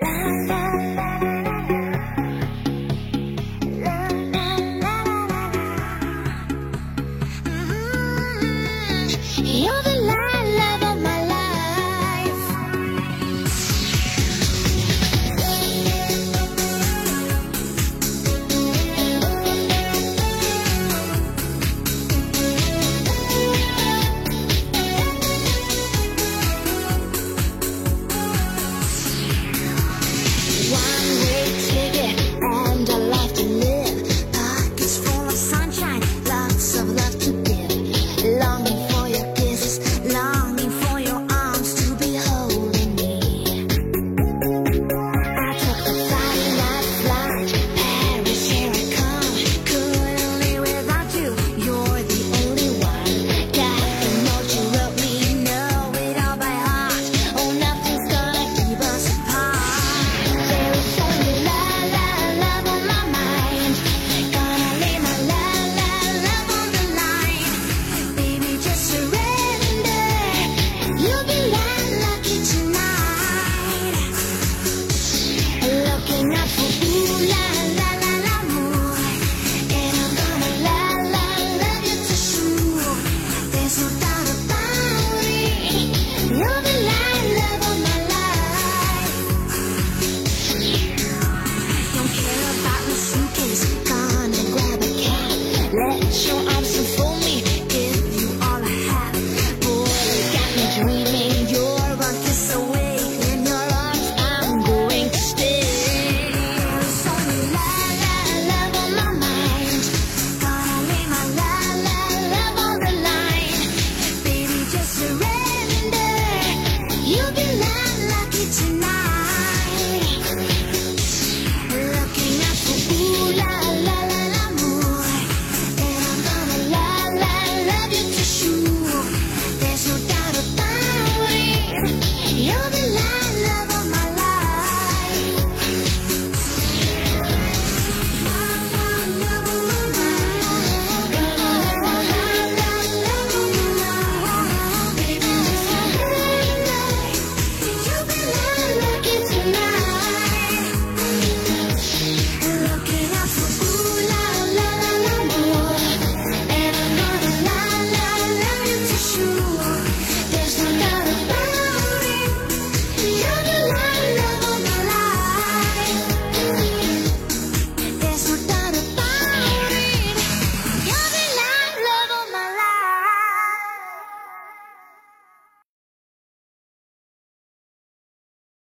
La la la let you